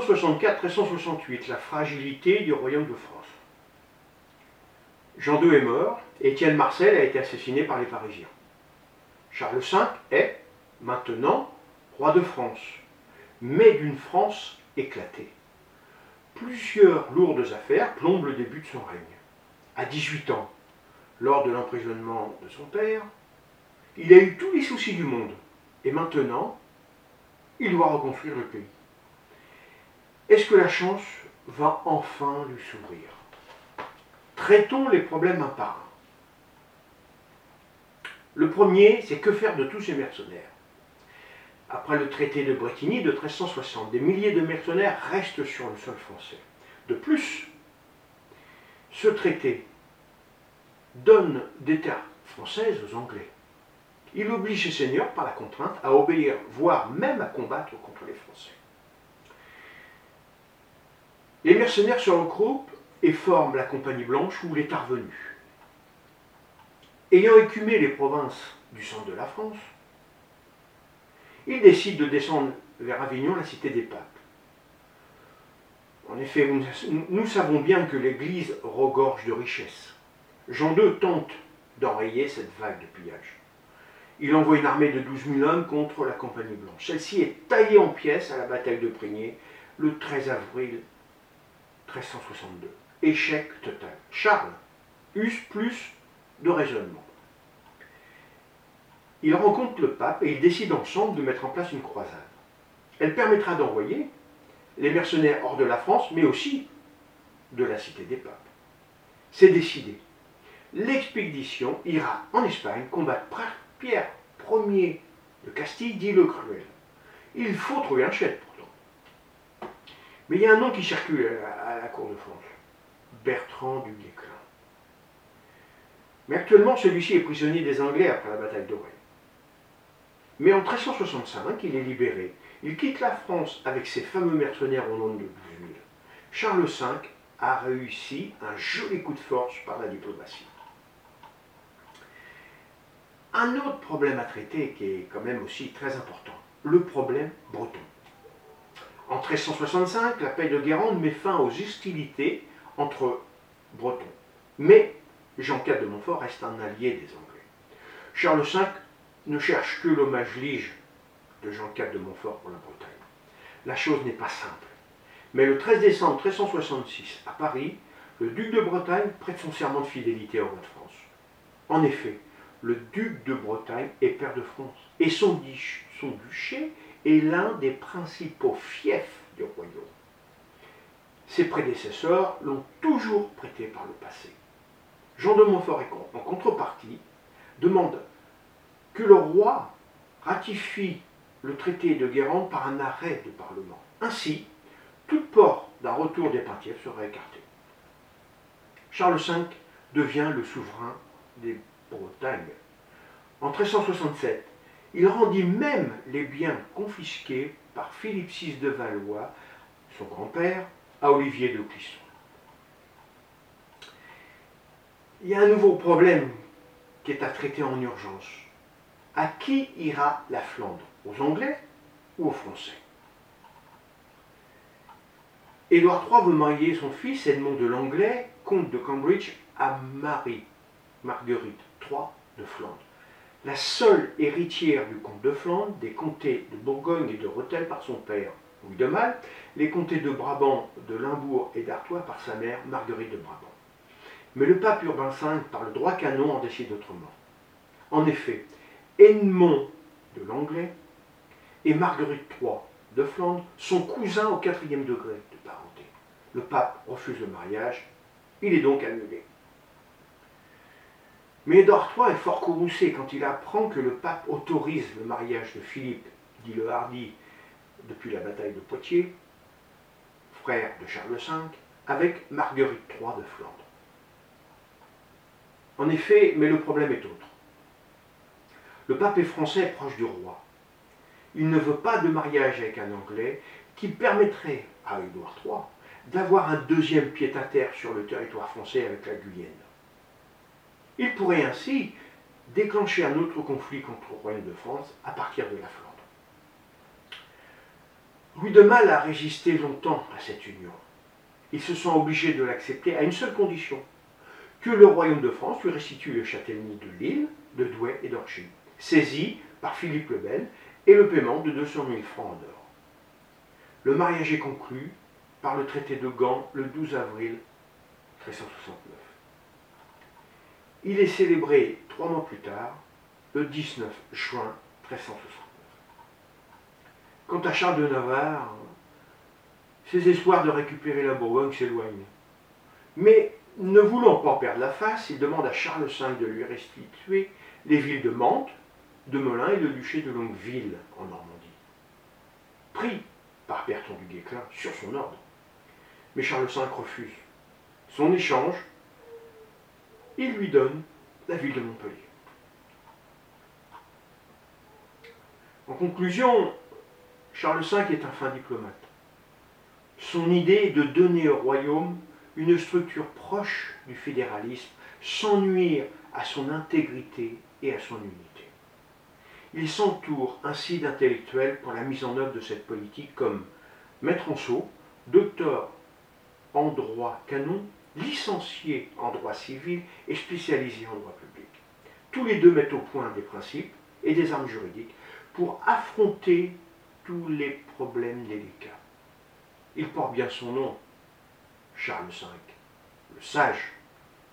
164-168, la fragilité du royaume de France. Jean II est mort, Étienne Marcel a été assassiné par les Parisiens. Charles V est, maintenant, roi de France, mais d'une France éclatée. Plusieurs lourdes affaires plombent le début de son règne. À 18 ans, lors de l'emprisonnement de son père, il a eu tous les soucis du monde. Et maintenant, il doit reconstruire le pays. Est-ce que la chance va enfin lui s'ouvrir? Traitons les problèmes un par un. Le premier, c'est que faire de tous ces mercenaires? Après le traité de Bretigny de 1360, des milliers de mercenaires restent sur le sol français. De plus, ce traité donne des terres françaises aux Anglais. Il oblige ses seigneurs, par la contrainte, à obéir, voire même à combattre contre les Français. Les mercenaires se regroupent et forment la Compagnie Blanche ou l'État revenu. Ayant écumé les provinces du centre de la France, ils décident de descendre vers Avignon, la cité des papes. En effet, nous savons bien que l'Église regorge de richesses. Jean II tente d'enrayer cette vague de pillage. Il envoie une armée de 12 000 hommes contre la Compagnie Blanche. Celle-ci est taillée en pièces à la bataille de Prigné le 13 avril 1362. Échec total. Charles use plus de raisonnement. Il rencontre le pape et ils décident ensemble de mettre en place une croisade. Elle permettra d'envoyer les mercenaires hors de la France, mais aussi de la cité des papes. C'est décidé. L'expédition ira en Espagne combattre Pierre Ier de Castille, dit le cruel. Il faut trouver un chef. Mais il y a un nom qui circule à la cour de France. Bertrand du Guesclin. Mais actuellement, celui-ci est prisonnier des Anglais après la bataille d'Auray. Mais en 1365, il est libéré. Il quitte la France avec ses fameux mercenaires au nom de 12 Charles V a réussi un joli coup de force par la diplomatie. Un autre problème à traiter qui est quand même aussi très important, le problème breton. En 1365, la paix de Guérande met fin aux hostilités entre Bretons. Mais Jean IV de Montfort reste un allié des Anglais. Charles V ne cherche que l'hommage lige de Jean IV de Montfort pour la Bretagne. La chose n'est pas simple. Mais le 13 décembre 1366, à Paris, le duc de Bretagne prête son serment de fidélité au roi de France. En effet, le duc de Bretagne est père de France. Et son duché est l'un des principaux fiefs du royaume. Ses prédécesseurs l'ont toujours prêté par le passé. Jean de Montfort, en contrepartie, demande que le roi ratifie le traité de Guérande par un arrêt du Parlement. Ainsi, tout port d'un retour des Penthièvres serait écarté. Charles V devient le souverain des Bretagnes. En 1367, il rendit même les biens confisqués par Philippe VI de Valois, son grand-père, à Olivier de Clisson. Il y a un nouveau problème qui est à traiter en urgence. À qui ira la Flandre? Aux Anglais ou aux Français? Édouard III veut marier son fils Edmond de Langlais, comte de Cambridge, à Marie, Marguerite III de Flandre, la seule héritière du comte de Flandre, des comtés de Bourgogne et de Rethel par son père, Louis de Malte, les comtés de Brabant, de Limbourg et d'Artois par sa mère, Marguerite de Brabant. Mais le pape Urbain V, par le droit canon, en décide autrement. En effet, Edmond de l'Anglais et Marguerite III de Flandre sont cousins au quatrième degré de parenté. Le pape refuse le mariage, il est donc annulé. Mais Édouard III est fort courroucé quand il apprend que le pape autorise le mariage de Philippe, dit le Hardy, depuis la bataille de Poitiers, frère de Charles V, avec Marguerite III de Flandre. En effet, mais le problème est autre. Le pape est français proche du roi. Il ne veut pas de mariage avec un Anglais qui permettrait à Édouard III d'avoir un deuxième pied-à-terre sur le territoire français avec la Guyenne. Il pourrait ainsi déclencher un autre conflit contre le royaume de France à partir de la Flandre. Louis de Mal a résisté longtemps à cette union. Ils se sont obligés de l'accepter à une seule condition, que le royaume de France lui restitue le châtellenie de Lille, de Douai et d'Orchy, saisis par Philippe le Bel, et le paiement de 200 000 francs en or. Le mariage est conclu par le traité de Gand le 12 avril 1369. Il est célébré trois mois plus tard, le 19 juin 1369. Quant à Charles de Navarre, ses espoirs de récupérer la Bourgogne s'éloignent. Mais ne voulant pas perdre la face, il demande à Charles V de lui restituer les villes de Mantes, de Melun et le duché de Longueville en Normandie. Pris par Bertrand du Guesclin sur son ordre. Mais Charles V refuse. Son échange, il lui donne la ville de Montpellier. En conclusion, Charles V est un fin diplomate. Son idée est de donner au royaume une structure proche du fédéralisme sans nuire à son intégrité et à son unité. Il s'entoure ainsi d'intellectuels pour la mise en œuvre de cette politique comme Maître Anceau, docteur en droit canon, licencié en droit civil et spécialisé en droit public. Tous les deux mettent au point des principes et des armes juridiques pour affronter tous les problèmes délicats. Il porte bien son nom, Charles V, le sage